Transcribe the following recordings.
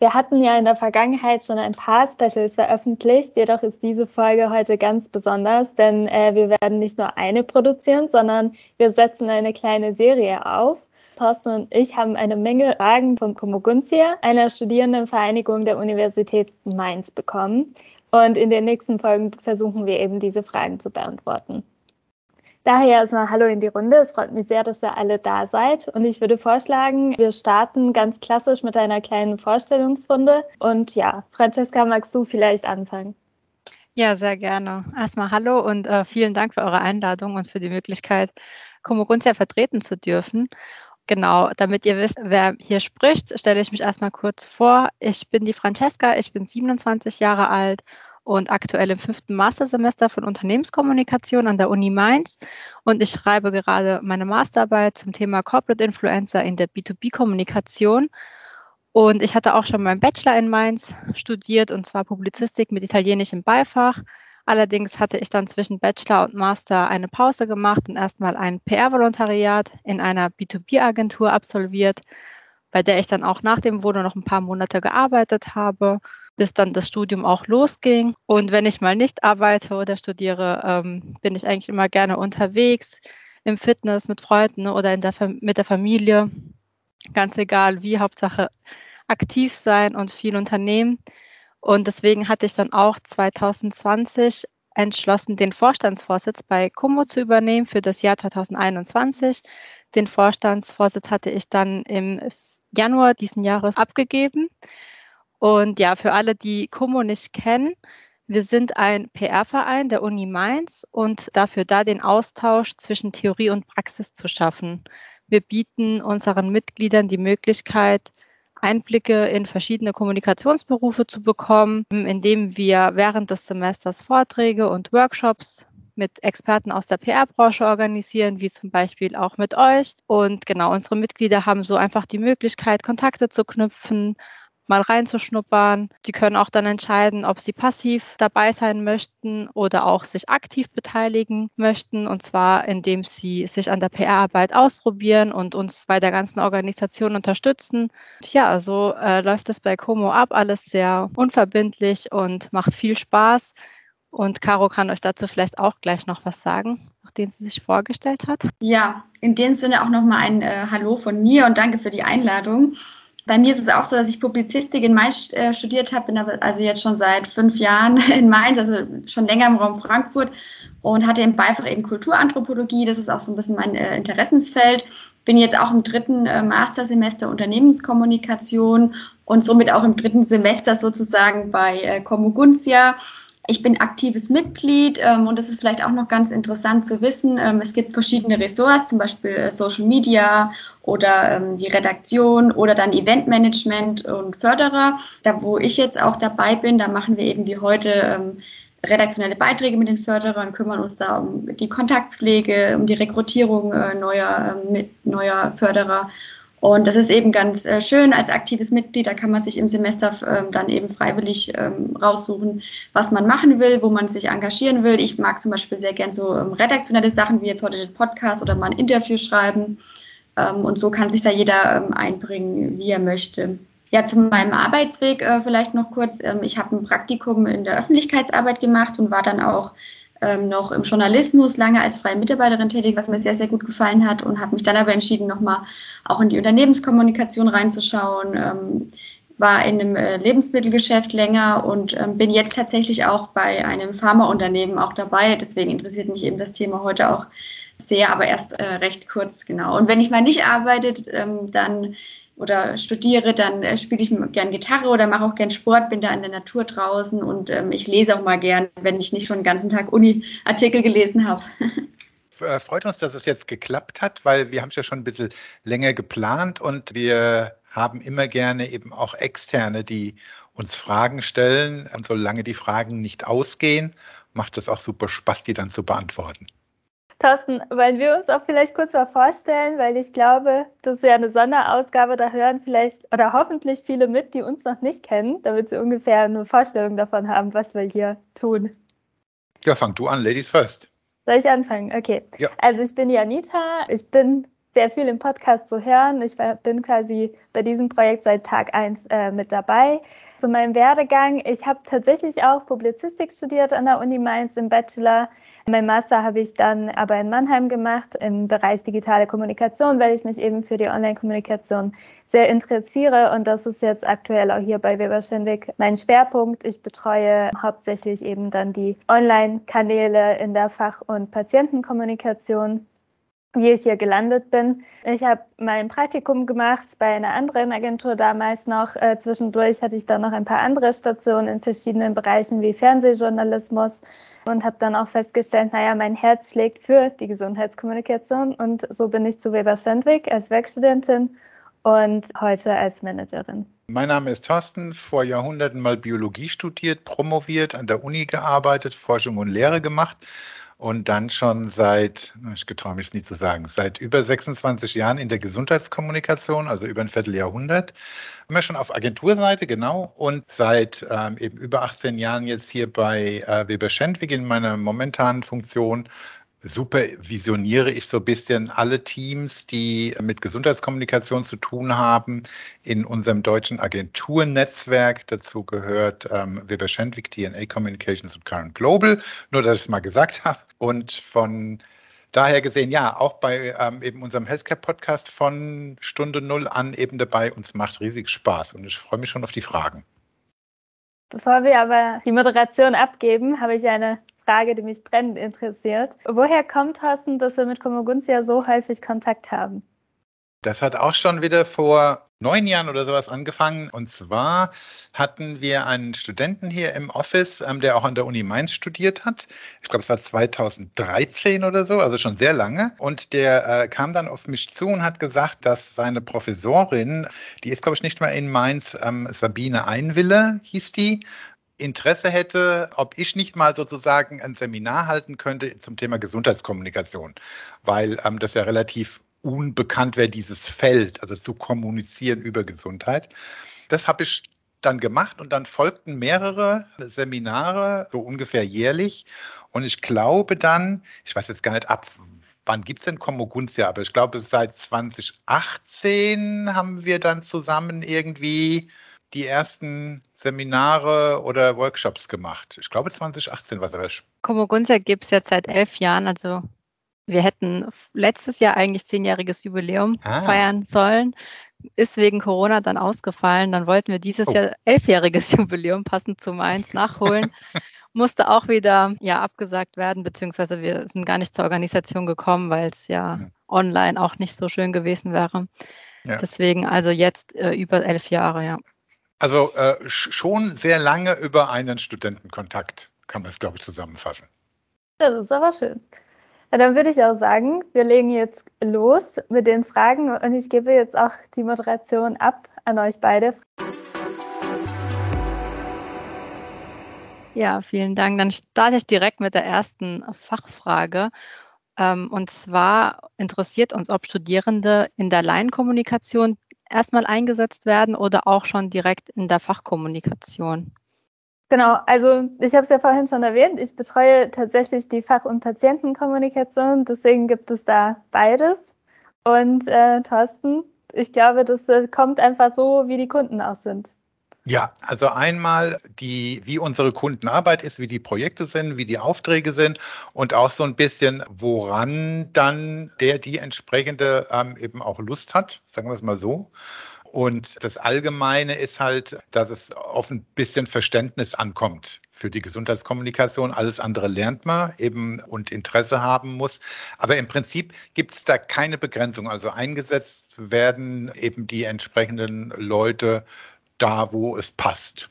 Wir hatten ja in der Vergangenheit schon ein paar Specials veröffentlicht, jedoch ist diese Folge heute ganz besonders, denn äh, wir werden nicht nur eine produzieren, sondern wir setzen eine kleine Serie auf. Thorsten und ich haben eine Menge Fragen vom Komoguntia, einer Studierendenvereinigung der Universität Mainz, bekommen. Und in den nächsten Folgen versuchen wir eben diese Fragen zu beantworten. Daher erstmal Hallo in die Runde. Es freut mich sehr, dass ihr alle da seid. Und ich würde vorschlagen, wir starten ganz klassisch mit einer kleinen Vorstellungsrunde. Und ja, Francesca, magst du vielleicht anfangen? Ja, sehr gerne. Erstmal Hallo und äh, vielen Dank für eure Einladung und für die Möglichkeit, Komoguntia vertreten zu dürfen. Genau, damit ihr wisst, wer hier spricht, stelle ich mich erstmal kurz vor. Ich bin die Francesca, ich bin 27 Jahre alt und aktuell im fünften Mastersemester von Unternehmenskommunikation an der Uni Mainz. Und ich schreibe gerade meine Masterarbeit zum Thema Corporate Influencer in der B2B-Kommunikation. Und ich hatte auch schon meinen Bachelor in Mainz studiert, und zwar Publizistik mit italienischem Beifach. Allerdings hatte ich dann zwischen Bachelor und Master eine Pause gemacht und erstmal ein PR-Volontariat in einer B2B-Agentur absolviert, bei der ich dann auch nach dem Vodo noch ein paar Monate gearbeitet habe bis dann das Studium auch losging. Und wenn ich mal nicht arbeite oder studiere, ähm, bin ich eigentlich immer gerne unterwegs im Fitness mit Freunden oder der mit der Familie. Ganz egal wie, Hauptsache aktiv sein und viel unternehmen. Und deswegen hatte ich dann auch 2020 entschlossen, den Vorstandsvorsitz bei Como zu übernehmen für das Jahr 2021. Den Vorstandsvorsitz hatte ich dann im Januar diesen Jahres abgegeben. Und ja, für alle, die Como nicht kennen, wir sind ein PR-Verein der Uni Mainz und dafür da, den Austausch zwischen Theorie und Praxis zu schaffen. Wir bieten unseren Mitgliedern die Möglichkeit, Einblicke in verschiedene Kommunikationsberufe zu bekommen, indem wir während des Semesters Vorträge und Workshops mit Experten aus der PR-Branche organisieren, wie zum Beispiel auch mit euch. Und genau, unsere Mitglieder haben so einfach die Möglichkeit, Kontakte zu knüpfen, mal reinzuschnuppern. Die können auch dann entscheiden, ob sie passiv dabei sein möchten oder auch sich aktiv beteiligen möchten. Und zwar, indem sie sich an der PR-Arbeit ausprobieren und uns bei der ganzen Organisation unterstützen. Ja, so äh, läuft es bei Como ab. Alles sehr unverbindlich und macht viel Spaß. Und Caro kann euch dazu vielleicht auch gleich noch was sagen, nachdem sie sich vorgestellt hat. Ja, in dem Sinne auch nochmal ein äh, Hallo von mir und danke für die Einladung. Bei mir ist es auch so, dass ich Publizistik in Mainz äh, studiert habe, bin aber also jetzt schon seit fünf Jahren in Mainz, also schon länger im Raum Frankfurt und hatte im Beifach eben Kulturanthropologie. Das ist auch so ein bisschen mein äh, Interessensfeld. Bin jetzt auch im dritten äh, Mastersemester Unternehmenskommunikation und somit auch im dritten Semester sozusagen bei äh, Comuguntia ich bin aktives Mitglied ähm, und das ist vielleicht auch noch ganz interessant zu wissen. Ähm, es gibt verschiedene Ressorts, zum Beispiel äh, Social Media oder ähm, die Redaktion oder dann Eventmanagement und Förderer. Da, wo ich jetzt auch dabei bin, da machen wir eben wie heute ähm, redaktionelle Beiträge mit den Förderern, kümmern uns da um die Kontaktpflege, um die Rekrutierung äh, neuer, äh, mit, neuer Förderer und das ist eben ganz äh, schön als aktives Mitglied. Da kann man sich im Semester ähm, dann eben freiwillig ähm, raussuchen, was man machen will, wo man sich engagieren will. Ich mag zum Beispiel sehr gern so ähm, redaktionelle Sachen wie jetzt heute den Podcast oder mal ein Interview schreiben. Und so kann sich da jeder einbringen, wie er möchte. Ja, zu meinem Arbeitsweg äh, vielleicht noch kurz. Ich habe ein Praktikum in der Öffentlichkeitsarbeit gemacht und war dann auch ähm, noch im Journalismus lange als freie Mitarbeiterin tätig, was mir sehr, sehr gut gefallen hat und habe mich dann aber entschieden, nochmal auch in die Unternehmenskommunikation reinzuschauen. Ähm, war in einem äh, Lebensmittelgeschäft länger und ähm, bin jetzt tatsächlich auch bei einem Pharmaunternehmen auch dabei. Deswegen interessiert mich eben das Thema heute auch sehr, aber erst äh, recht kurz, genau. Und wenn ich mal nicht arbeite, ähm, dann oder studiere, dann äh, spiele ich gern Gitarre oder mache auch gern Sport, bin da in der Natur draußen und ähm, ich lese auch mal gern, wenn ich nicht schon den ganzen Tag Uni-Artikel gelesen habe. Äh, freut uns, dass es jetzt geklappt hat, weil wir haben es ja schon ein bisschen länger geplant und wir haben immer gerne eben auch Externe, die uns Fragen stellen. Und solange die Fragen nicht ausgehen, macht es auch super Spaß, die dann zu beantworten. Thorsten, wollen wir uns auch vielleicht kurz mal vorstellen, weil ich glaube, das ist ja eine Sonderausgabe, da hören vielleicht oder hoffentlich viele mit, die uns noch nicht kennen, damit sie ungefähr eine Vorstellung davon haben, was wir hier tun. Ja, fang du an, Ladies first. Soll ich anfangen? Okay. Ja. Also ich bin Janita, ich bin sehr viel im Podcast zu hören. Ich bin quasi bei diesem Projekt seit Tag 1 äh, mit dabei. Zu meinem Werdegang, ich habe tatsächlich auch Publizistik studiert an der Uni Mainz im Bachelor. Mein Master habe ich dann aber in Mannheim gemacht im Bereich digitale Kommunikation, weil ich mich eben für die Online-Kommunikation sehr interessiere. Und das ist jetzt aktuell auch hier bei Weber Schenwick mein Schwerpunkt. Ich betreue hauptsächlich eben dann die Online-Kanäle in der Fach- und Patientenkommunikation wie ich hier gelandet bin. Ich habe mein Praktikum gemacht bei einer anderen Agentur damals noch. Äh, zwischendurch hatte ich dann noch ein paar andere Stationen in verschiedenen Bereichen wie Fernsehjournalismus und habe dann auch festgestellt, naja, mein Herz schlägt für die Gesundheitskommunikation und so bin ich zu Weber Schendwick als Werkstudentin und heute als Managerin. Mein Name ist Thorsten, vor Jahrhunderten mal Biologie studiert, promoviert, an der Uni gearbeitet, Forschung und Lehre gemacht und dann schon seit, ich getraue mich nicht zu sagen, seit über 26 Jahren in der Gesundheitskommunikation, also über ein Vierteljahrhundert. Immer schon auf Agenturseite, genau, und seit ähm, eben über 18 Jahren jetzt hier bei äh, Weber Schendwig in meiner momentanen Funktion supervisioniere ich so ein bisschen alle Teams, die mit Gesundheitskommunikation zu tun haben, in unserem deutschen Agenturnetzwerk. Dazu gehört ähm, Weber Schendwick, DNA Communications und Current Global. Nur, dass ich es mal gesagt habe. Und von daher gesehen, ja, auch bei ähm, eben unserem Healthcare-Podcast von Stunde Null an eben dabei. Uns macht riesig Spaß und ich freue mich schon auf die Fragen. Bevor wir aber die Moderation abgeben, habe ich eine Frage, die mich brennend interessiert. Woher kommt, Thorsten, dass wir mit Komoguntia so häufig Kontakt haben? Das hat auch schon wieder vor neun Jahren oder sowas angefangen. Und zwar hatten wir einen Studenten hier im Office, ähm, der auch an der Uni Mainz studiert hat. Ich glaube, es war 2013 oder so, also schon sehr lange. Und der äh, kam dann auf mich zu und hat gesagt, dass seine Professorin, die ist, glaube ich, nicht mehr in Mainz, ähm, Sabine Einwille hieß die, Interesse hätte, ob ich nicht mal sozusagen ein Seminar halten könnte zum Thema Gesundheitskommunikation, weil ähm, das ja relativ unbekannt wäre, dieses Feld, also zu kommunizieren über Gesundheit. Das habe ich dann gemacht und dann folgten mehrere Seminare, so ungefähr jährlich. Und ich glaube dann, ich weiß jetzt gar nicht ab, wann gibt es denn Komoguntia, aber ich glaube, seit 2018 haben wir dann zusammen irgendwie die ersten Seminare oder Workshops gemacht. Ich glaube 2018 war es. Komogunza gibt es jetzt seit elf Jahren. Also wir hätten letztes Jahr eigentlich zehnjähriges Jubiläum ah. feiern sollen. Ist wegen Corona dann ausgefallen. Dann wollten wir dieses oh. Jahr elfjähriges Jubiläum passend zu Mainz nachholen. Musste auch wieder ja abgesagt werden, beziehungsweise wir sind gar nicht zur Organisation gekommen, weil es ja mhm. online auch nicht so schön gewesen wäre. Ja. Deswegen also jetzt äh, über elf Jahre, ja. Also äh, schon sehr lange über einen Studentenkontakt, kann man es, glaube ich, zusammenfassen. Das ist aber schön. Ja, dann würde ich auch sagen, wir legen jetzt los mit den Fragen und ich gebe jetzt auch die Moderation ab an euch beide. Ja, vielen Dank. Dann starte ich direkt mit der ersten Fachfrage. Ähm, und zwar interessiert uns, ob Studierende in der Laienkommunikation erstmal eingesetzt werden oder auch schon direkt in der Fachkommunikation? Genau, also ich habe es ja vorhin schon erwähnt, ich betreue tatsächlich die Fach- und Patientenkommunikation, deswegen gibt es da beides. Und äh, Thorsten, ich glaube, das äh, kommt einfach so, wie die Kunden aus sind. Ja, also einmal die, wie unsere Kundenarbeit ist, wie die Projekte sind, wie die Aufträge sind und auch so ein bisschen, woran dann der die entsprechende ähm, eben auch Lust hat, sagen wir es mal so. Und das Allgemeine ist halt, dass es auf ein bisschen Verständnis ankommt für die Gesundheitskommunikation. Alles andere lernt man eben und Interesse haben muss. Aber im Prinzip gibt es da keine Begrenzung. Also eingesetzt werden eben die entsprechenden Leute da, wo es passt.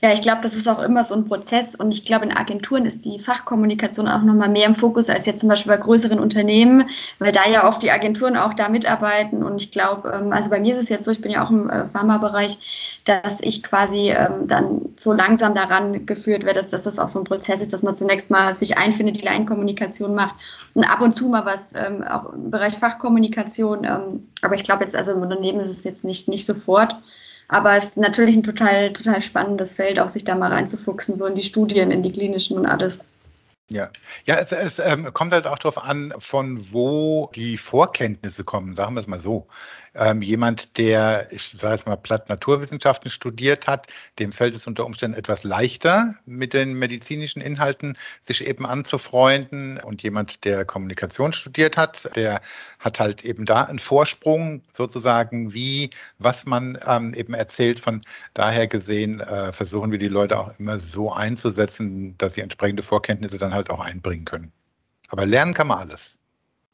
Ja, ich glaube, das ist auch immer so ein Prozess und ich glaube, in Agenturen ist die Fachkommunikation auch nochmal mehr im Fokus als jetzt zum Beispiel bei größeren Unternehmen, weil da ja oft die Agenturen auch da mitarbeiten und ich glaube, ähm, also bei mir ist es jetzt so, ich bin ja auch im äh, Pharmabereich, dass ich quasi ähm, dann so langsam daran geführt werde, dass, das auch so ein Prozess ist, dass man zunächst mal sich einfindet, die Laienkommunikation macht und ab und zu mal was ähm, auch im Bereich Fachkommunikation, aber ich glaube jetzt, also im Unternehmen ist es jetzt nicht, nicht sofort. Aber es ist natürlich ein total, total spannendes Feld, auch sich da mal reinzufuchsen, so in die Studien, in die klinischen und alles. Ja, ja es, es ähm, kommt halt auch darauf an, von wo die Vorkenntnisse kommen, sagen wir es mal so. Ähm, jemand, der, ich sage es mal, platt Naturwissenschaften studiert hat, dem fällt es unter Umständen etwas leichter, mit den medizinischen Inhalten sich eben anzufreunden. Und jemand, der Kommunikation studiert hat, der hat halt eben da einen Vorsprung, sozusagen, wie, was man ähm, eben erzählt. Von daher gesehen äh, versuchen wir die Leute auch immer so einzusetzen, dass sie entsprechende Vorkenntnisse dann halt auch einbringen können. Aber lernen kann man alles.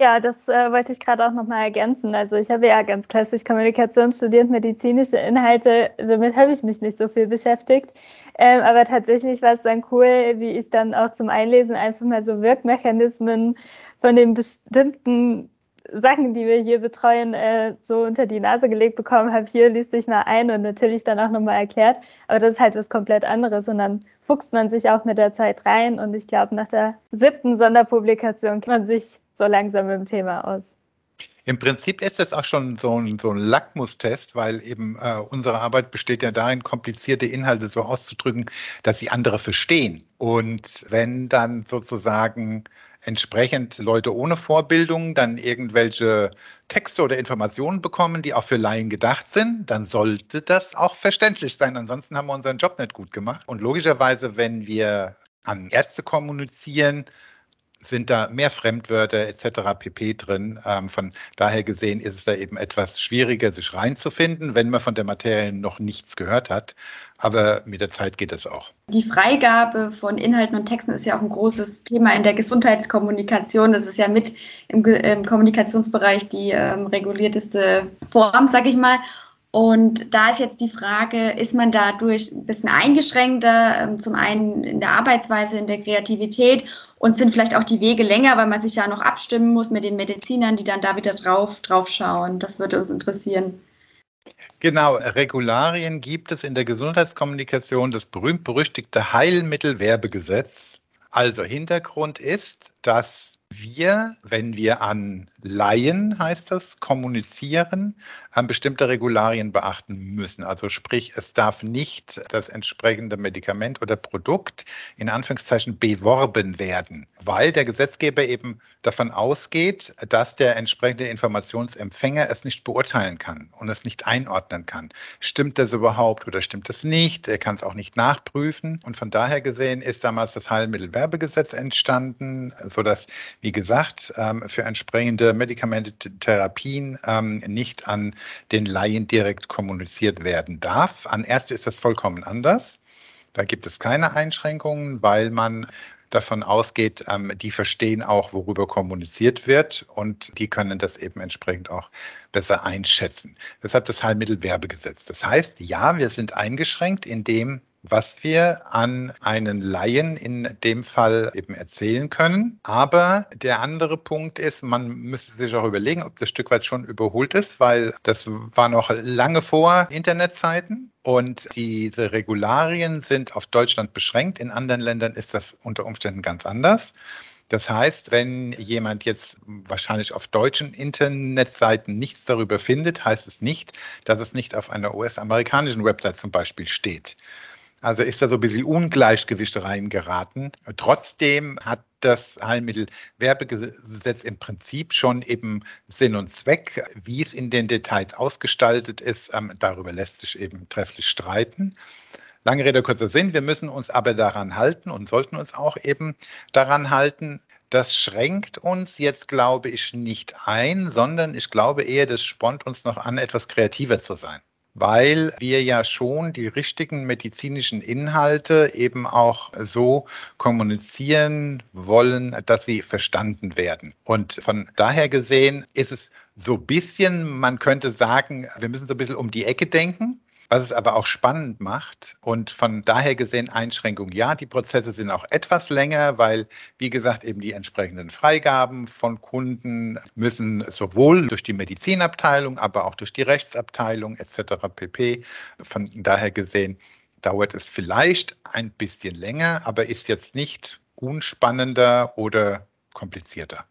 Ja, das äh, wollte ich gerade auch nochmal ergänzen. Also ich habe ja ganz klassisch Kommunikation studiert, medizinische Inhalte, damit habe ich mich nicht so viel beschäftigt. Ähm, aber tatsächlich war es dann cool, wie ich dann auch zum Einlesen einfach mal so Wirkmechanismen von den bestimmten Sachen, die wir hier betreuen, äh, so unter die Nase gelegt bekommen habe. Hier liest sich mal ein und natürlich dann auch nochmal erklärt. Aber das ist halt was komplett anderes und dann fuchst man sich auch mit der Zeit rein. Und ich glaube, nach der siebten Sonderpublikation kann man sich so langsam mit dem Thema aus. Im Prinzip ist das auch schon so ein, so ein Lackmustest, weil eben äh, unsere Arbeit besteht ja darin, komplizierte Inhalte so auszudrücken, dass sie andere verstehen. Und wenn dann sozusagen entsprechend Leute ohne Vorbildung dann irgendwelche Texte oder Informationen bekommen, die auch für Laien gedacht sind, dann sollte das auch verständlich sein. Ansonsten haben wir unseren Job nicht gut gemacht. Und logischerweise, wenn wir an Ärzte kommunizieren, sind da mehr Fremdwörter etc. pp drin. Ähm, von daher gesehen ist es da eben etwas schwieriger, sich reinzufinden, wenn man von der Materie noch nichts gehört hat. Aber mit der Zeit geht es auch. Die Freigabe von Inhalten und Texten ist ja auch ein großes Thema in der Gesundheitskommunikation. Das ist ja mit im, im Kommunikationsbereich die ähm, regulierteste Form, sag ich mal. Und da ist jetzt die Frage, ist man dadurch ein bisschen eingeschränkter, ähm, zum einen in der Arbeitsweise, in der Kreativität und sind vielleicht auch die Wege länger, weil man sich ja noch abstimmen muss mit den Medizinern, die dann da wieder drauf, drauf schauen. Das würde uns interessieren. Genau, Regularien gibt es in der Gesundheitskommunikation, das berühmt-berüchtigte Heilmittelwerbegesetz. Also Hintergrund ist, dass wir, wenn wir an Laien, heißt das, kommunizieren, an bestimmte Regularien beachten müssen. Also sprich, es darf nicht das entsprechende Medikament oder Produkt in Anführungszeichen beworben werden, weil der Gesetzgeber eben davon ausgeht, dass der entsprechende Informationsempfänger es nicht beurteilen kann und es nicht einordnen kann. Stimmt das überhaupt oder stimmt das nicht? Er kann es auch nicht nachprüfen. Und von daher gesehen ist damals das Heilmittelwerbegesetz entstanden, sodass, wie gesagt, ähm, für entsprechende Medikamentetherapien ähm, nicht an den Laien direkt kommuniziert werden darf. An Ärzte ist das vollkommen anders. Da gibt es keine Einschränkungen, weil man davon ausgeht, ähm, die verstehen auch, worüber kommuniziert wird und die können das eben entsprechend auch besser einschätzen. Deshalb das Heilmittelwerbegesetz. Das heißt, ja, wir sind eingeschränkt in dem, was wir an einen Laien in dem Fall eben erzählen können. Aber der andere Punkt ist, man müsste sich auch überlegen, ob das Stück weit schon überholt ist, weil das war noch lange vor Internetzeiten. Und diese Regularien sind auf Deutschland beschränkt. In anderen Ländern ist das unter Umständen ganz anders. Das heißt, wenn jemand jetzt wahrscheinlich auf deutschen Internetseiten nichts darüber findet, heißt es nicht, dass es nicht auf einer US-amerikanischen Website zum Beispiel steht. Also ist da so ein bisschen Ungleichgewicht reingeraten. Trotzdem hat das Heilmittelwerbegesetz im Prinzip schon eben Sinn und Zweck. Wie es in den Details ausgestaltet ist, ähm, darüber lässt sich eben trefflich streiten. Lange Rede, kurzer Sinn. Wir müssen uns aber daran halten und sollten uns auch eben daran halten. Das schränkt uns jetzt, glaube ich, nicht ein, sondern ich glaube eher, das spornt uns noch an, etwas kreativer zu sein weil wir ja schon die richtigen medizinischen Inhalte eben auch so kommunizieren wollen, dass sie verstanden werden. Und von daher gesehen ist es so ein bisschen, man könnte sagen, wir müssen so ein bisschen um die Ecke denken. Was es aber auch spannend macht. Und von daher gesehen Einschränkungen, ja, die Prozesse sind auch etwas länger, weil, wie gesagt, eben die entsprechenden Freigaben von Kunden müssen sowohl durch die Medizinabteilung, aber auch durch die Rechtsabteilung etc. pp. Von daher gesehen dauert es vielleicht ein bisschen länger, aber ist jetzt nicht unspannender oder komplizierter.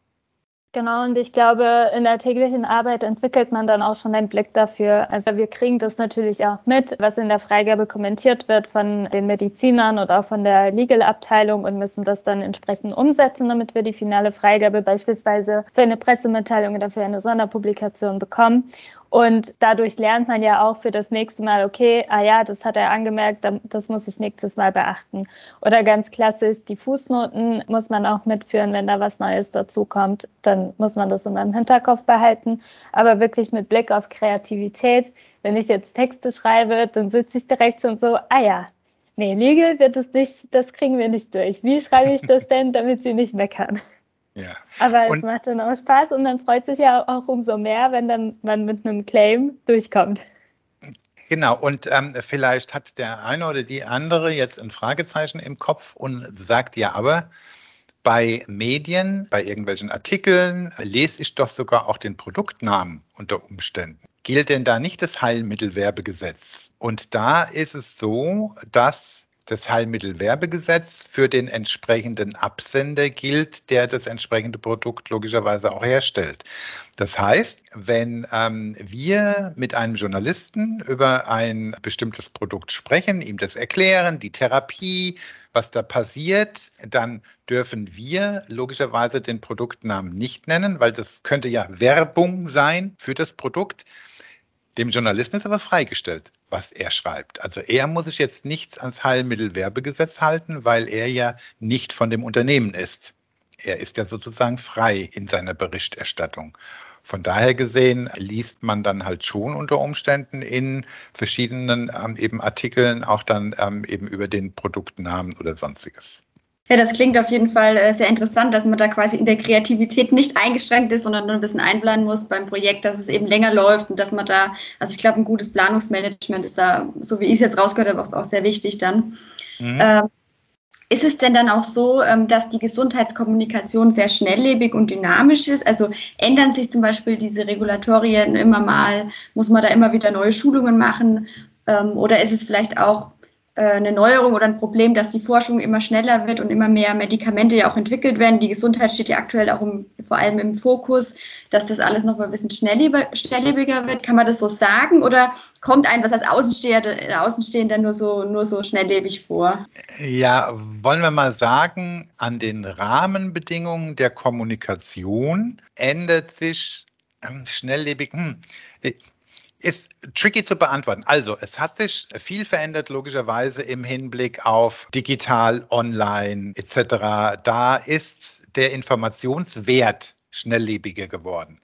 Genau, und ich glaube, in der täglichen Arbeit entwickelt man dann auch schon einen Blick dafür. Also wir kriegen das natürlich auch mit, was in der Freigabe kommentiert wird von den Medizinern oder auch von der Legal-Abteilung und müssen das dann entsprechend umsetzen, damit wir die finale Freigabe beispielsweise für eine Pressemitteilung oder für eine Sonderpublikation bekommen. Und dadurch lernt man ja auch für das nächste Mal, okay, ah ja, das hat er angemerkt, das muss ich nächstes Mal beachten. Oder ganz klassisch, die Fußnoten muss man auch mitführen, wenn da was Neues dazukommt, dann muss man das immer im Hinterkopf behalten. Aber wirklich mit Blick auf Kreativität, wenn ich jetzt Texte schreibe, dann sitze ich direkt schon so, ah ja, nee, Legal wird es nicht, das kriegen wir nicht durch. Wie schreibe ich das denn, damit sie nicht meckern? Ja. Aber es und, macht dann auch Spaß und man freut sich ja auch umso mehr, wenn dann man mit einem Claim durchkommt. Genau, und ähm, vielleicht hat der eine oder die andere jetzt ein Fragezeichen im Kopf und sagt ja, aber bei Medien, bei irgendwelchen Artikeln lese ich doch sogar auch den Produktnamen unter Umständen. Gilt denn da nicht das Heilmittelwerbegesetz? Und da ist es so, dass das Heilmittelwerbegesetz für den entsprechenden Absender gilt, der das entsprechende Produkt logischerweise auch herstellt. Das heißt, wenn ähm, wir mit einem Journalisten über ein bestimmtes Produkt sprechen, ihm das erklären, die Therapie, was da passiert, dann dürfen wir logischerweise den Produktnamen nicht nennen, weil das könnte ja Werbung sein für das Produkt. Dem Journalisten ist aber freigestellt, was er schreibt. Also er muss sich jetzt nichts ans Heilmittelwerbegesetz halten, weil er ja nicht von dem Unternehmen ist. Er ist ja sozusagen frei in seiner Berichterstattung. Von daher gesehen liest man dann halt schon unter Umständen in verschiedenen ähm, eben Artikeln auch dann ähm, eben über den Produktnamen oder sonstiges. Ja, das klingt auf jeden Fall äh, sehr interessant, dass man da quasi in der Kreativität nicht eingeschränkt ist, sondern nur ein bisschen einplanen muss beim Projekt, dass es eben länger läuft und dass man da, also ich glaube, ein gutes Planungsmanagement ist da, so wie ich es jetzt rausgehört habe, auch sehr wichtig dann. Mhm. Ähm, ist es denn dann auch so, ähm, dass die Gesundheitskommunikation sehr schnelllebig und dynamisch ist? Also ändern sich zum Beispiel diese Regulatorien immer mal? Muss man da immer wieder neue Schulungen machen? Ähm, oder ist es vielleicht auch eine Neuerung oder ein Problem, dass die Forschung immer schneller wird und immer mehr Medikamente ja auch entwickelt werden. Die Gesundheit steht ja aktuell auch im, vor allem im Fokus, dass das alles noch mal ein bisschen schnelllebiger wird. Kann man das so sagen oder kommt einem das als Außenstehender, Außenstehender nur so, nur so schnelllebig vor? Ja, wollen wir mal sagen, an den Rahmenbedingungen der Kommunikation ändert sich ähm, schnelllebig. Hm, ist tricky zu beantworten. Also, es hat sich viel verändert, logischerweise im Hinblick auf digital, online etc. Da ist der Informationswert schnelllebiger geworden.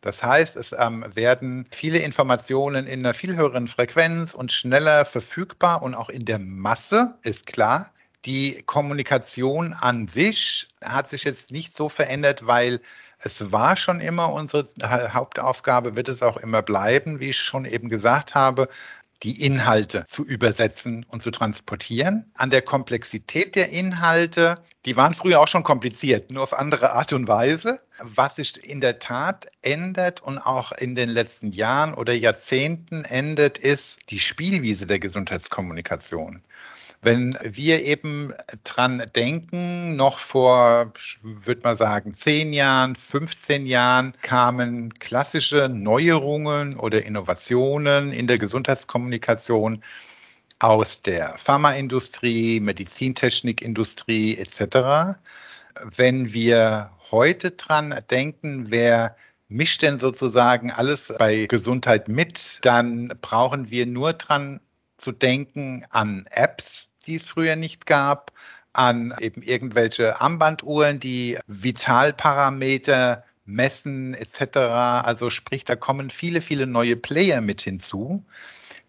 Das heißt, es ähm, werden viele Informationen in einer viel höheren Frequenz und schneller verfügbar und auch in der Masse, ist klar. Die Kommunikation an sich hat sich jetzt nicht so verändert, weil es war schon immer unsere Hauptaufgabe, wird es auch immer bleiben, wie ich schon eben gesagt habe, die Inhalte zu übersetzen und zu transportieren. An der Komplexität der Inhalte, die waren früher auch schon kompliziert, nur auf andere Art und Weise. Was sich in der Tat ändert und auch in den letzten Jahren oder Jahrzehnten ändert, ist die Spielwiese der Gesundheitskommunikation. Wenn wir eben dran denken, noch vor, würde man sagen, zehn Jahren, 15 Jahren kamen klassische Neuerungen oder Innovationen in der Gesundheitskommunikation aus der Pharmaindustrie, Medizintechnikindustrie etc. Wenn wir heute dran denken, wer mischt denn sozusagen alles bei Gesundheit mit, dann brauchen wir nur dran zu denken an Apps, die es früher nicht gab, an eben irgendwelche Armbanduhren, die Vitalparameter messen etc. Also sprich, da kommen viele, viele neue Player mit hinzu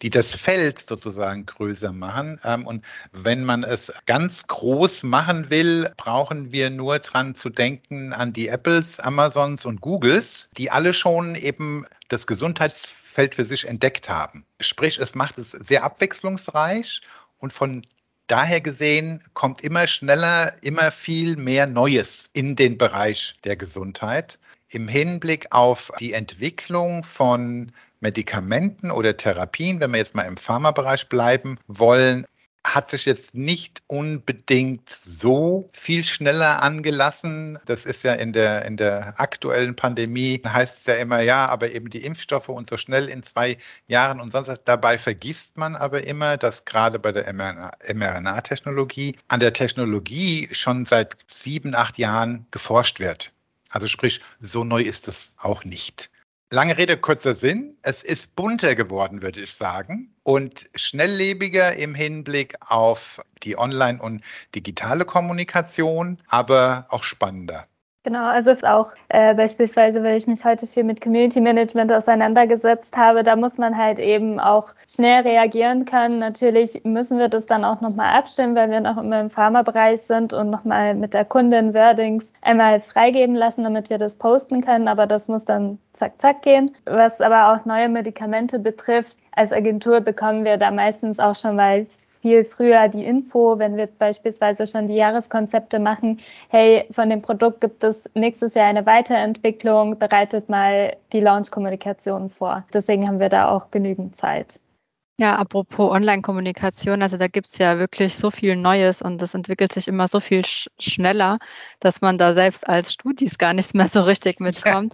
die das Feld sozusagen größer machen. Ähm, und wenn man es ganz groß machen will, brauchen wir nur dran zu denken an die Apples, Amazons und Googles, die alle schon eben das Gesundheitsfeld Feld für sich entdeckt haben. Sprich, es macht es sehr abwechslungsreich und von daher gesehen kommt immer schneller, immer viel mehr Neues in den Bereich der Gesundheit. Im Hinblick auf die Entwicklung von Medikamenten oder Therapien, wenn wir jetzt mal im Pharmabereich bleiben wollen, hat sich jetzt nicht unbedingt so viel schneller angelassen. Das ist ja in der, in der aktuellen Pandemie, heißt es ja immer, ja, aber eben die Impfstoffe und so schnell in zwei Jahren und sonst. Dabei vergisst man aber immer, dass gerade bei der mRNA-Technologie an der Technologie schon seit sieben, acht Jahren geforscht wird. Also sprich, so neu ist es auch nicht. Lange Rede, kurzer Sinn. Es ist bunter geworden, würde ich sagen, und schnelllebiger im Hinblick auf die Online- und digitale Kommunikation, aber auch spannender. Genau, also ist auch äh, beispielsweise, weil ich mich heute viel mit Community Management auseinandergesetzt habe, da muss man halt eben auch schnell reagieren können. Natürlich müssen wir das dann auch nochmal abstimmen, weil wir noch immer im Pharmabereich sind und nochmal mit der Kundin Wordings einmal freigeben lassen, damit wir das posten können. Aber das muss dann zack, zack gehen. Was aber auch neue Medikamente betrifft, als Agentur bekommen wir da meistens auch schon mal viel früher die Info, wenn wir beispielsweise schon die Jahreskonzepte machen, hey, von dem Produkt gibt es nächstes Jahr eine Weiterentwicklung, bereitet mal die Launch-Kommunikation vor. Deswegen haben wir da auch genügend Zeit. Ja, apropos Online-Kommunikation, also da gibt es ja wirklich so viel Neues und das entwickelt sich immer so viel sch schneller, dass man da selbst als Studis gar nicht mehr so richtig mitkommt.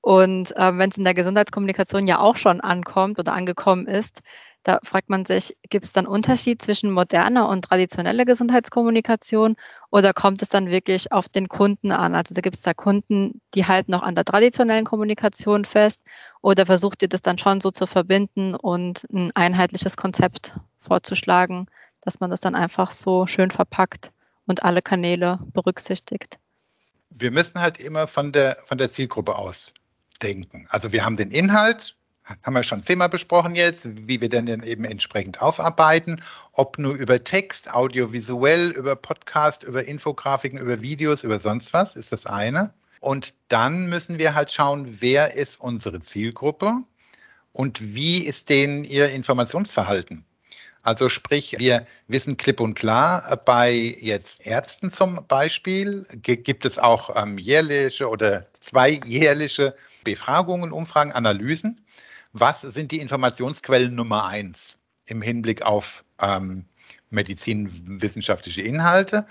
Und äh, wenn es in der Gesundheitskommunikation ja auch schon ankommt oder angekommen ist, da fragt man sich, gibt es dann Unterschied zwischen moderner und traditioneller Gesundheitskommunikation oder kommt es dann wirklich auf den Kunden an? Also da gibt es da Kunden, die halten noch an der traditionellen Kommunikation fest oder versucht ihr das dann schon so zu verbinden und ein einheitliches Konzept vorzuschlagen, dass man das dann einfach so schön verpackt und alle Kanäle berücksichtigt? Wir müssen halt immer von der, von der Zielgruppe aus denken. Also wir haben den Inhalt, haben wir schon zehnmal besprochen jetzt, wie wir denn eben entsprechend aufarbeiten, ob nur über Text, audiovisuell, über Podcast, über Infografiken, über Videos, über sonst was, ist das eine. Und dann müssen wir halt schauen, wer ist unsere Zielgruppe und wie ist denen ihr Informationsverhalten. Also sprich, wir wissen klipp und klar, bei jetzt Ärzten zum Beispiel gibt es auch ähm, jährliche oder zweijährliche Befragungen, Umfragen, Analysen was sind die Informationsquellen Nummer eins im Hinblick auf ähm, medizinwissenschaftliche Inhalte.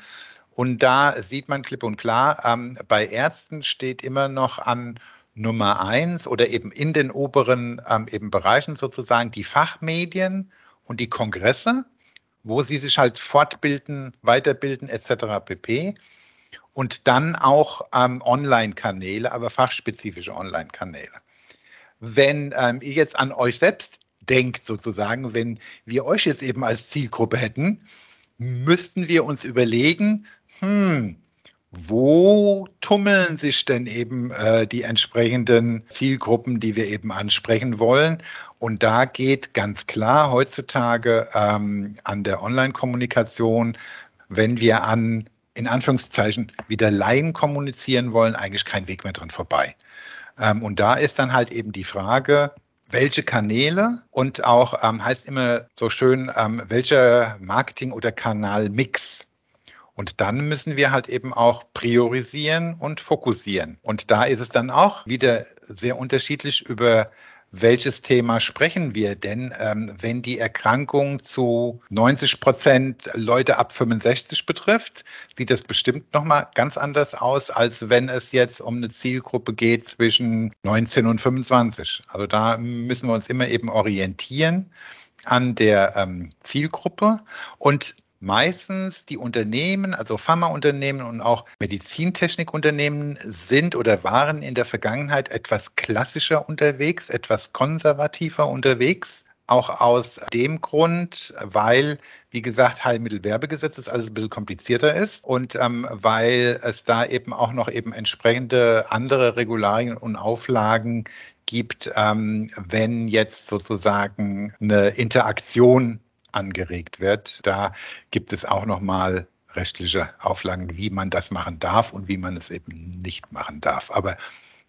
Und da sieht man klipp und klar, ähm, bei Ärzten steht immer noch an Nummer eins oder eben in den oberen ähm, eben Bereichen sozusagen die Fachmedien und die Kongresse, wo sie sich halt fortbilden, weiterbilden etc. pp. Und dann auch ähm, Online-Kanäle, aber fachspezifische Online-Kanäle wenn ähm, ihr jetzt an euch selbst denkt, sozusagen, wenn wir euch jetzt eben als Zielgruppe hätten, müssten wir uns überlegen, hm, wo tummeln sich denn eben äh, die entsprechenden Zielgruppen, die wir eben ansprechen wollen? Und da geht ganz klar heutzutage ähm, an der Online-Kommunikation, wenn wir an, in Anführungszeichen, wieder Laien kommunizieren wollen, eigentlich kein Weg mehr dran vorbei. Ähm, und da ist dann halt eben die Frage, welche Kanäle und auch ähm, heißt immer so schön, ähm, welcher Marketing- oder Kanalmix. Und dann müssen wir halt eben auch priorisieren und fokussieren. Und da ist es dann auch wieder sehr unterschiedlich über welches Thema sprechen wir denn, ähm, wenn die Erkrankung zu 90 Prozent Leute ab 65 betrifft? Sieht das bestimmt nochmal ganz anders aus, als wenn es jetzt um eine Zielgruppe geht zwischen 19 und 25. Also da müssen wir uns immer eben orientieren an der ähm, Zielgruppe. Und meistens die Unternehmen, also Pharmaunternehmen und auch Medizintechnikunternehmen sind oder waren in der Vergangenheit etwas klassischer unterwegs, etwas konservativer unterwegs. Auch aus dem Grund, weil, wie gesagt, Heilmittelwerbegesetz ist alles ein bisschen komplizierter ist und ähm, weil es da eben auch noch eben entsprechende andere Regularien und Auflagen gibt, ähm, wenn jetzt sozusagen eine Interaktion angeregt wird. Da gibt es auch nochmal rechtliche Auflagen, wie man das machen darf und wie man es eben nicht machen darf. Aber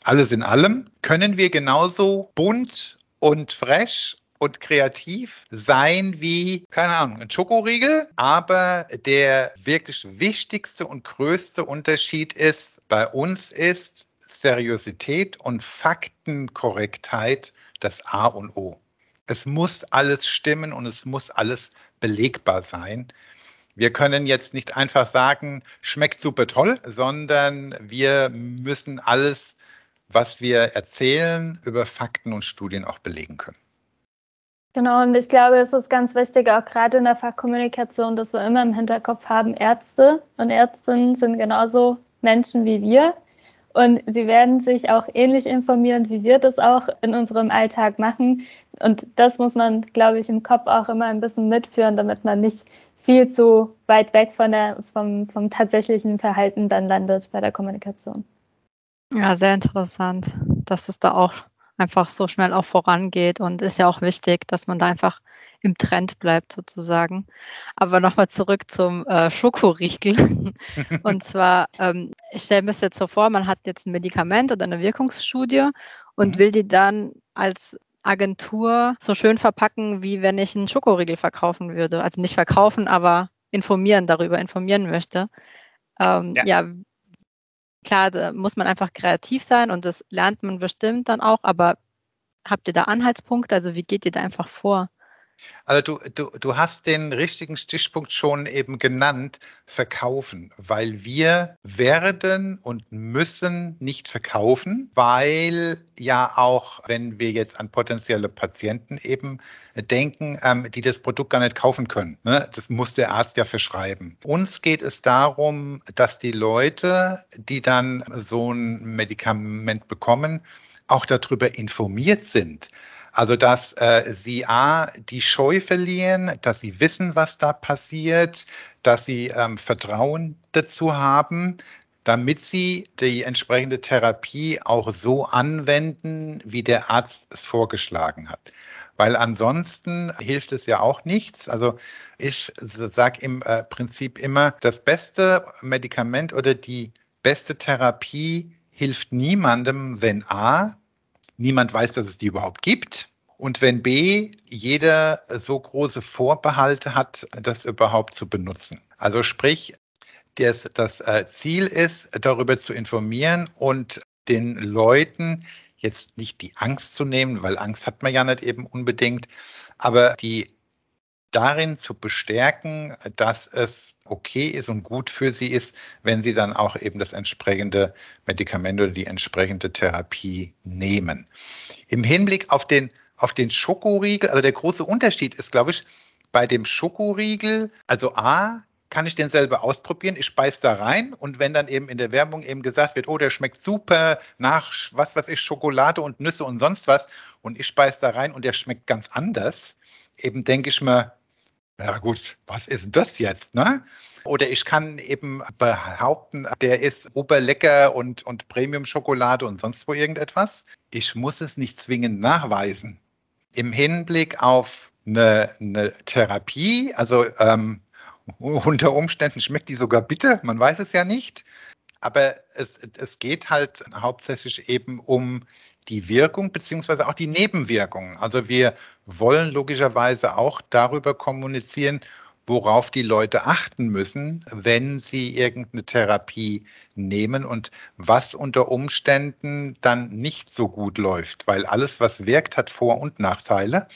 alles in allem können wir genauso bunt und fresh und kreativ sein wie, keine Ahnung, ein Schokoriegel. Aber der wirklich wichtigste und größte Unterschied ist, bei uns ist Seriosität und Faktenkorrektheit das A und O. Es muss alles stimmen und es muss alles belegbar sein. Wir können jetzt nicht einfach sagen, schmeckt super toll, sondern wir müssen alles, was wir erzählen, über Fakten und Studien auch belegen können. Genau, und ich glaube, es ist ganz wichtig, auch gerade in der Fachkommunikation, dass wir immer im Hinterkopf haben, Ärzte und Ärztinnen sind genauso Menschen wie wir. Und sie werden sich auch ähnlich informieren, wie wir das auch in unserem Alltag machen. Und das muss man, glaube ich, im Kopf auch immer ein bisschen mitführen, damit man nicht viel zu weit weg von der, vom, vom tatsächlichen Verhalten dann landet bei der Kommunikation. Ja, sehr interessant, dass es da auch einfach so schnell auch vorangeht und ist ja auch wichtig, dass man da einfach im Trend bleibt sozusagen. Aber nochmal zurück zum äh, Schokoriegel. und zwar, ähm, ich stelle mir das jetzt so vor, man hat jetzt ein Medikament oder eine Wirkungsstudie und mhm. will die dann als Agentur so schön verpacken, wie wenn ich einen Schokoriegel verkaufen würde. Also nicht verkaufen, aber informieren darüber, informieren möchte. Ähm, ja. ja, klar, da muss man einfach kreativ sein und das lernt man bestimmt dann auch, aber habt ihr da Anhaltspunkte? Also wie geht ihr da einfach vor? Also du, du, du hast den richtigen Stichpunkt schon eben genannt, verkaufen, weil wir werden und müssen nicht verkaufen, weil ja auch, wenn wir jetzt an potenzielle Patienten eben denken, ähm, die das Produkt gar nicht kaufen können. Ne? Das muss der Arzt ja verschreiben. Uns geht es darum, dass die Leute, die dann so ein Medikament bekommen, auch darüber informiert sind. Also, dass äh, sie A, die Scheu verlieren, dass sie wissen, was da passiert, dass sie ähm, Vertrauen dazu haben, damit sie die entsprechende Therapie auch so anwenden, wie der Arzt es vorgeschlagen hat. Weil ansonsten hilft es ja auch nichts. Also ich sage im äh, Prinzip immer, das beste Medikament oder die beste Therapie hilft niemandem, wenn A, niemand weiß, dass es die überhaupt gibt. Und wenn B, jeder so große Vorbehalte hat, das überhaupt zu benutzen. Also sprich, das, das äh, Ziel ist, darüber zu informieren und den Leuten jetzt nicht die Angst zu nehmen, weil Angst hat man ja nicht eben unbedingt, aber die darin zu bestärken, dass es okay ist und gut für sie ist, wenn sie dann auch eben das entsprechende Medikament oder die entsprechende Therapie nehmen. Im Hinblick auf den, auf den Schokoriegel, also der große Unterschied ist, glaube ich, bei dem Schokoriegel, also A, kann ich den selber ausprobieren. Ich speise da rein und wenn dann eben in der Werbung eben gesagt wird, oh, der schmeckt super nach was weiß ich, Schokolade und Nüsse und sonst was und ich speise da rein und der schmeckt ganz anders, eben denke ich mir, ja gut, was ist das jetzt? Ne? Oder ich kann eben behaupten, der ist oberlecker und, und Premium-Schokolade und sonst wo irgendetwas. Ich muss es nicht zwingend nachweisen. Im Hinblick auf eine, eine Therapie, also ähm, unter Umständen schmeckt die sogar bitter, man weiß es ja nicht. Aber es, es geht halt hauptsächlich eben um die Wirkung beziehungsweise auch die Nebenwirkungen. Also wir wollen logischerweise auch darüber kommunizieren, worauf die Leute achten müssen, wenn sie irgendeine Therapie nehmen und was unter Umständen dann nicht so gut läuft, weil alles, was wirkt, hat Vor- und Nachteile.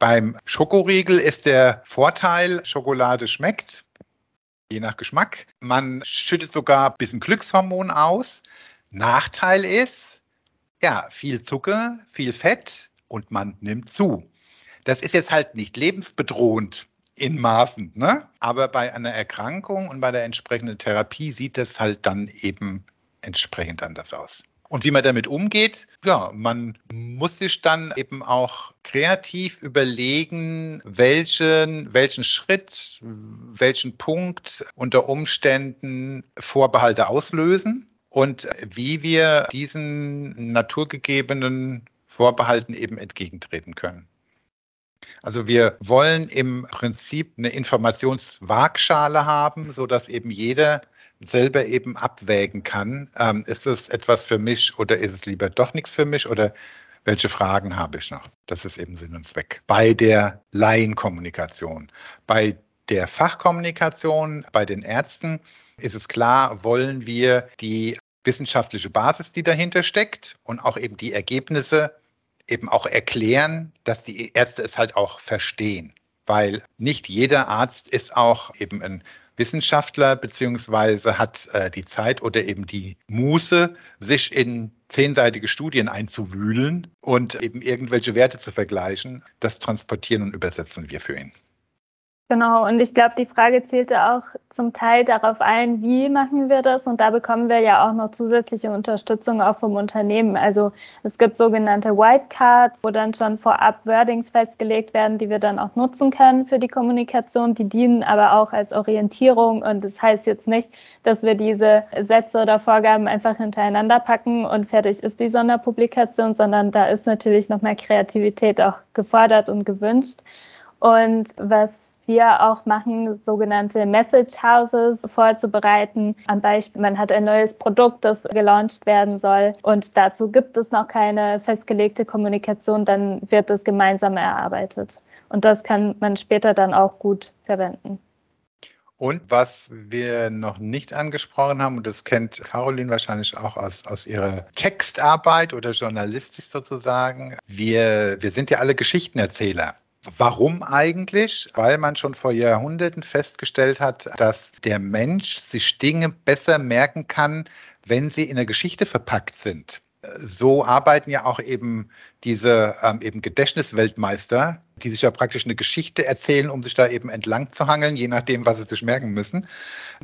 Beim Schokoriegel ist der Vorteil, Schokolade schmeckt, je nach Geschmack. Man schüttet sogar ein bisschen Glückshormon aus. Nachteil ist, ja, viel Zucker, viel Fett und man nimmt zu. Das ist jetzt halt nicht lebensbedrohend in Maßen, ne? aber bei einer Erkrankung und bei der entsprechenden Therapie sieht das halt dann eben entsprechend anders aus. Und wie man damit umgeht, ja, man muss sich dann eben auch kreativ überlegen, welchen, welchen Schritt, welchen Punkt unter Umständen Vorbehalte auslösen und wie wir diesen naturgegebenen Vorbehalten eben entgegentreten können. Also wir wollen im Prinzip eine Informationswaagschale haben, sodass eben jeder selber eben abwägen kann, ähm, ist es etwas für mich oder ist es lieber doch nichts für mich oder welche Fragen habe ich noch. Das ist eben Sinn und Zweck. Bei der Laienkommunikation, bei der Fachkommunikation, bei den Ärzten ist es klar, wollen wir die wissenschaftliche Basis, die dahinter steckt und auch eben die Ergebnisse eben auch erklären, dass die Ärzte es halt auch verstehen. Weil nicht jeder Arzt ist auch eben ein Wissenschaftler beziehungsweise hat äh, die Zeit oder eben die Muße, sich in zehnseitige Studien einzuwühlen und eben irgendwelche Werte zu vergleichen. Das transportieren und übersetzen wir für ihn. Genau, und ich glaube, die Frage zielte auch zum Teil darauf ein, wie machen wir das? Und da bekommen wir ja auch noch zusätzliche Unterstützung auch vom Unternehmen. Also es gibt sogenannte Whitecards, wo dann schon vorab Wordings festgelegt werden, die wir dann auch nutzen können für die Kommunikation. Die dienen aber auch als Orientierung. Und das heißt jetzt nicht, dass wir diese Sätze oder Vorgaben einfach hintereinander packen und fertig ist die Sonderpublikation, sondern da ist natürlich noch mehr Kreativität auch gefordert und gewünscht. Und was wir auch machen, sogenannte Message Houses vorzubereiten. Am Beispiel, man hat ein neues Produkt, das gelauncht werden soll und dazu gibt es noch keine festgelegte Kommunikation, dann wird das gemeinsam erarbeitet. Und das kann man später dann auch gut verwenden. Und was wir noch nicht angesprochen haben, und das kennt Caroline wahrscheinlich auch aus, aus ihrer Textarbeit oder journalistisch sozusagen, wir, wir sind ja alle Geschichtenerzähler. Warum eigentlich? Weil man schon vor Jahrhunderten festgestellt hat, dass der Mensch sich Dinge besser merken kann, wenn sie in der Geschichte verpackt sind. So arbeiten ja auch eben diese ähm, eben Gedächtnisweltmeister, die sich ja praktisch eine Geschichte erzählen, um sich da eben entlang zu hangeln, je nachdem, was sie sich merken müssen.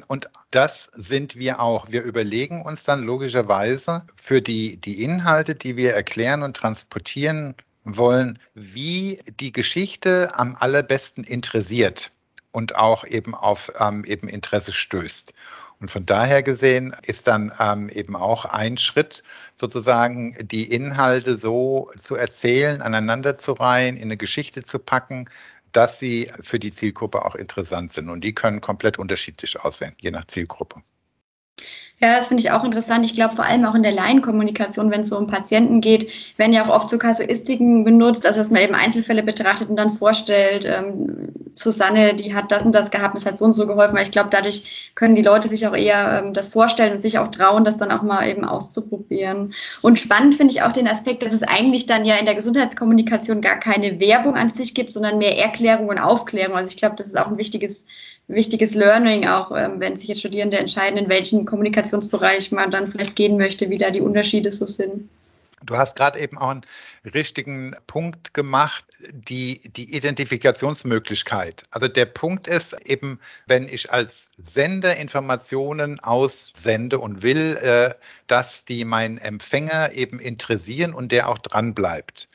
Und das sind wir auch. Wir überlegen uns dann logischerweise für die, die Inhalte, die wir erklären und transportieren wollen, wie die Geschichte am allerbesten interessiert und auch eben auf ähm, eben Interesse stößt. Und von daher gesehen ist dann ähm, eben auch ein Schritt, sozusagen die Inhalte so zu erzählen, aneinander zu reihen, in eine Geschichte zu packen, dass sie für die Zielgruppe auch interessant sind. Und die können komplett unterschiedlich aussehen, je nach Zielgruppe. Ja, das finde ich auch interessant. Ich glaube, vor allem auch in der Laienkommunikation, wenn es so um Patienten geht, werden ja auch oft so Kasuistiken benutzt, also dass man eben Einzelfälle betrachtet und dann vorstellt, ähm, Susanne, die hat das und das gehabt, das hat so und so geholfen. Weil ich glaube, dadurch können die Leute sich auch eher ähm, das vorstellen und sich auch trauen, das dann auch mal eben auszuprobieren. Und spannend finde ich auch den Aspekt, dass es eigentlich dann ja in der Gesundheitskommunikation gar keine Werbung an sich gibt, sondern mehr Erklärung und Aufklärung. Also ich glaube, das ist auch ein wichtiges wichtiges Learning, auch ähm, wenn sich jetzt Studierende entscheiden, in welchen Kommunikationsbereich man dann vielleicht gehen möchte, wie da die Unterschiede so sind. Du hast gerade eben auch einen richtigen Punkt gemacht, die, die Identifikationsmöglichkeit. Also der Punkt ist eben, wenn ich als Sender Informationen aussende und will, äh, dass die meinen Empfänger eben interessieren und der auch dran bleibt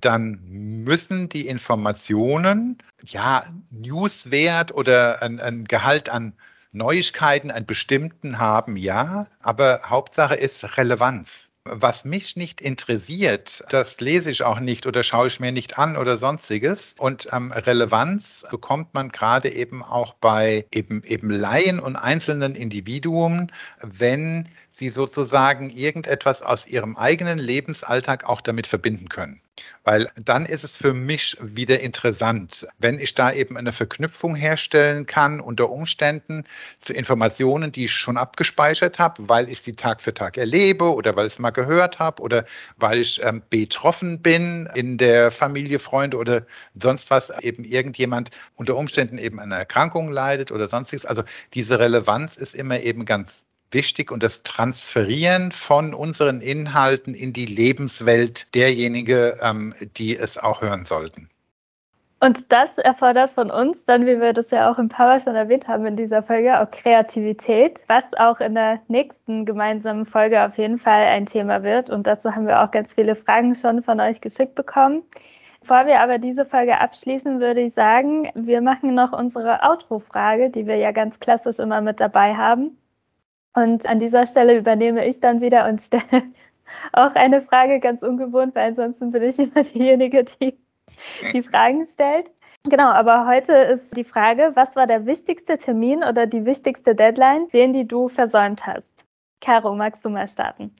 dann müssen die Informationen, ja, Newswert oder ein, ein Gehalt an Neuigkeiten, einen bestimmten haben, ja, aber Hauptsache ist Relevanz. Was mich nicht interessiert, das lese ich auch nicht oder schaue ich mir nicht an oder sonstiges. Und ähm, Relevanz bekommt man gerade eben auch bei eben, eben Laien und einzelnen Individuen, wenn sie sozusagen irgendetwas aus ihrem eigenen Lebensalltag auch damit verbinden können. Weil dann ist es für mich wieder interessant, wenn ich da eben eine Verknüpfung herstellen kann unter Umständen zu Informationen, die ich schon abgespeichert habe, weil ich sie Tag für Tag erlebe oder weil ich es mal gehört habe oder weil ich ähm, betroffen bin in der Familie, Freunde oder sonst was, eben irgendjemand unter Umständen eben an einer Erkrankung leidet oder sonstiges. Also diese Relevanz ist immer eben ganz wichtig und das Transferieren von unseren Inhalten in die Lebenswelt derjenige, ähm, die es auch hören sollten. Und das erfordert von uns dann, wie wir das ja auch im Power schon erwähnt haben in dieser Folge, auch Kreativität, was auch in der nächsten gemeinsamen Folge auf jeden Fall ein Thema wird. Und dazu haben wir auch ganz viele Fragen schon von euch geschickt bekommen. Bevor wir aber diese Folge abschließen, würde ich sagen, wir machen noch unsere Outro-Frage, die wir ja ganz klassisch immer mit dabei haben. Und an dieser Stelle übernehme ich dann wieder und stelle auch eine Frage ganz ungewohnt, weil ansonsten bin ich immer diejenige, die die Fragen stellt. Genau, aber heute ist die Frage, was war der wichtigste Termin oder die wichtigste Deadline, den die du versäumt hast? Caro, magst du mal starten?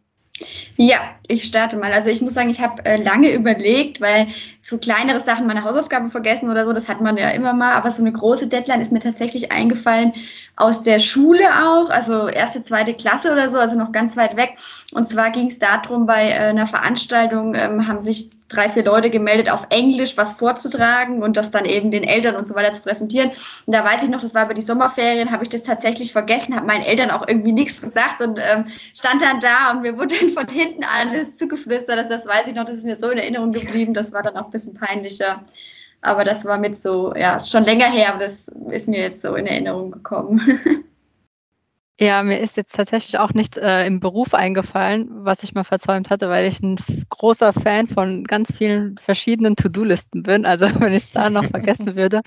Ja, ich starte mal. Also ich muss sagen, ich habe äh, lange überlegt, weil so kleinere Sachen, meine Hausaufgabe vergessen oder so, das hat man ja immer mal. Aber so eine große Deadline ist mir tatsächlich eingefallen aus der Schule auch, also erste, zweite Klasse oder so, also noch ganz weit weg. Und zwar ging es darum, bei äh, einer Veranstaltung ähm, haben sich drei, vier Leute gemeldet, auf Englisch was vorzutragen und das dann eben den Eltern und so weiter zu präsentieren. Und da weiß ich noch, das war über die Sommerferien, habe ich das tatsächlich vergessen, habe meinen Eltern auch irgendwie nichts gesagt und ähm, stand dann da und mir wurde dann von hinten alles zugeflüstert. Das, das weiß ich noch, das ist mir so in Erinnerung geblieben. Das war dann auch ein bisschen peinlicher. Aber das war mit so, ja, schon länger her, aber das ist mir jetzt so in Erinnerung gekommen. Ja, mir ist jetzt tatsächlich auch nichts äh, im Beruf eingefallen, was ich mal verzäumt hatte, weil ich ein großer Fan von ganz vielen verschiedenen To-Do-Listen bin. Also wenn ich es da noch vergessen würde,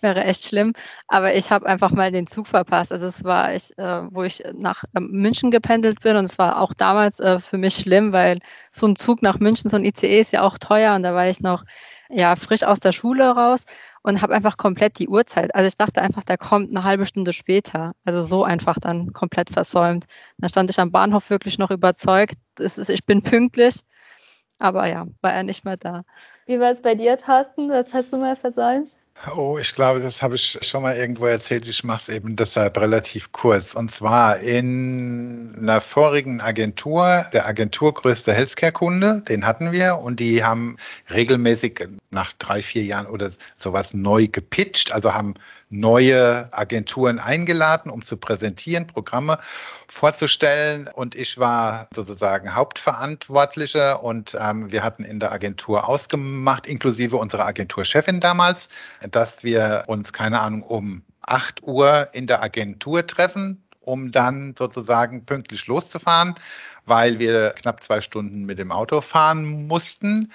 wäre echt schlimm. Aber ich habe einfach mal den Zug verpasst. Also es war ich, äh, wo ich nach äh, München gependelt bin und es war auch damals äh, für mich schlimm, weil so ein Zug nach München, so ein ICE ist ja auch teuer und da war ich noch ja frisch aus der Schule raus und habe einfach komplett die Uhrzeit. Also ich dachte einfach, der kommt eine halbe Stunde später. Also so einfach dann komplett versäumt. Da stand ich am Bahnhof wirklich noch überzeugt, ist, ich bin pünktlich. Aber ja, war er nicht mehr da. Wie war es bei dir, Thorsten? Was hast du mal versäumt? Oh, ich glaube, das habe ich schon mal irgendwo erzählt. Ich mache es eben deshalb relativ kurz. Und zwar in einer vorigen Agentur, der Agenturgrößte Healthcare-Kunde, den hatten wir und die haben regelmäßig nach drei, vier Jahren oder sowas neu gepitcht, also haben neue Agenturen eingeladen, um zu präsentieren, Programme vorzustellen. Und ich war sozusagen Hauptverantwortlicher und ähm, wir hatten in der Agentur ausgemacht, inklusive unserer Agenturchefin damals, dass wir uns, keine Ahnung, um 8 Uhr in der Agentur treffen, um dann sozusagen pünktlich loszufahren, weil wir knapp zwei Stunden mit dem Auto fahren mussten.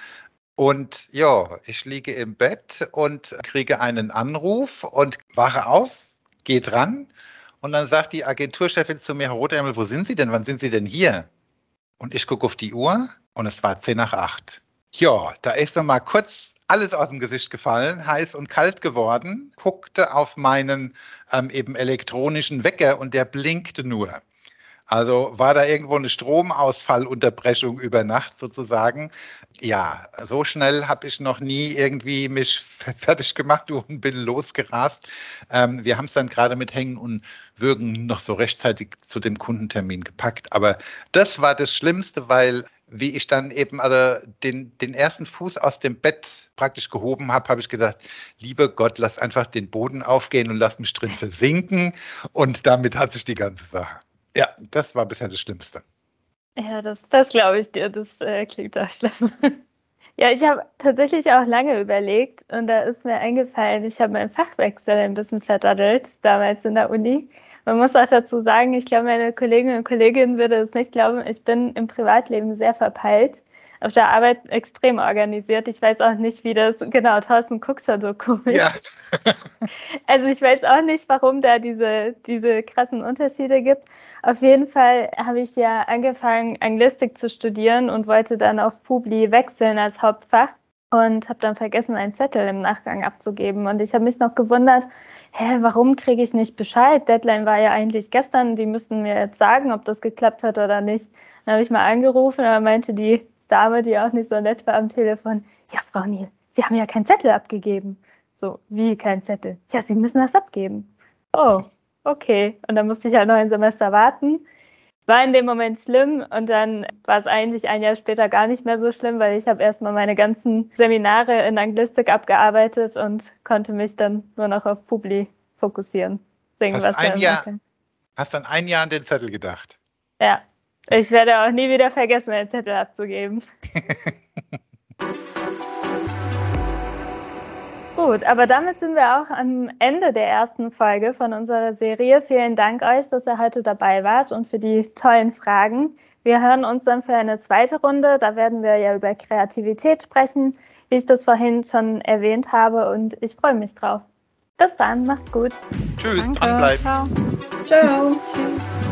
Und ja, ich liege im Bett und kriege einen Anruf und wache auf, gehe dran und dann sagt die Agenturchefin zu mir, Herr Rothärmel, wo sind Sie denn? Wann sind Sie denn hier? Und ich gucke auf die Uhr und es war 10 nach 8. Ja, da ist noch mal kurz alles aus dem Gesicht gefallen, heiß und kalt geworden, guckte auf meinen ähm, eben elektronischen Wecker und der blinkte nur. Also war da irgendwo eine Stromausfallunterbrechung über Nacht sozusagen. Ja, so schnell habe ich noch nie irgendwie mich fertig gemacht und bin losgerast. Ähm, wir haben es dann gerade mit Hängen und Würgen noch so rechtzeitig zu dem Kundentermin gepackt. Aber das war das Schlimmste, weil wie ich dann eben also den, den ersten Fuß aus dem Bett praktisch gehoben habe, habe ich gedacht, lieber Gott, lass einfach den Boden aufgehen und lass mich drin versinken. Und damit hat sich die ganze Sache. Ja, das war bisher das Schlimmste. Ja, das, das glaube ich dir. Das äh, klingt auch schlimm. ja, ich habe tatsächlich auch lange überlegt und da ist mir eingefallen, ich habe meinen Fachwechsel ein bisschen verdaddelt, damals in der Uni. Man muss auch dazu sagen, ich glaube, meine Kolleginnen und Kollegen würde es nicht glauben, ich bin im Privatleben sehr verpeilt auf der Arbeit extrem organisiert. Ich weiß auch nicht, wie das, genau, Thorsten guckt schon so komisch. Ja. also ich weiß auch nicht, warum da diese, diese krassen Unterschiede gibt. Auf jeden Fall habe ich ja angefangen, Anglistik zu studieren und wollte dann auf Publi wechseln als Hauptfach und habe dann vergessen, einen Zettel im Nachgang abzugeben. Und ich habe mich noch gewundert, hä, warum kriege ich nicht Bescheid? Deadline war ja eigentlich gestern, die müssten mir jetzt sagen, ob das geklappt hat oder nicht. Dann habe ich mal angerufen, aber meinte die, Dame, die auch nicht so nett war am Telefon, ja, Frau Niel, Sie haben ja keinen Zettel abgegeben. So, wie kein Zettel? Ja, Sie müssen das abgeben. Oh, okay. Und dann musste ich halt noch ein Semester warten. War in dem Moment schlimm und dann war es eigentlich ein Jahr später gar nicht mehr so schlimm, weil ich habe erstmal meine ganzen Seminare in Anglistik abgearbeitet und konnte mich dann nur noch auf Publi fokussieren. Singen, hast, ein Jahr, hast dann ein Jahr an den Zettel gedacht? Ja, ich werde auch nie wieder vergessen, einen Zettel abzugeben. Gut, aber damit sind wir auch am Ende der ersten Folge von unserer Serie. Vielen Dank euch, dass ihr heute dabei wart und für die tollen Fragen. Wir hören uns dann für eine zweite Runde. Da werden wir ja über Kreativität sprechen, wie ich das vorhin schon erwähnt habe. Und ich freue mich drauf. Bis dann, macht's gut. Tschüss, Danke. dranbleiben. Ciao. Ciao. Tschüss.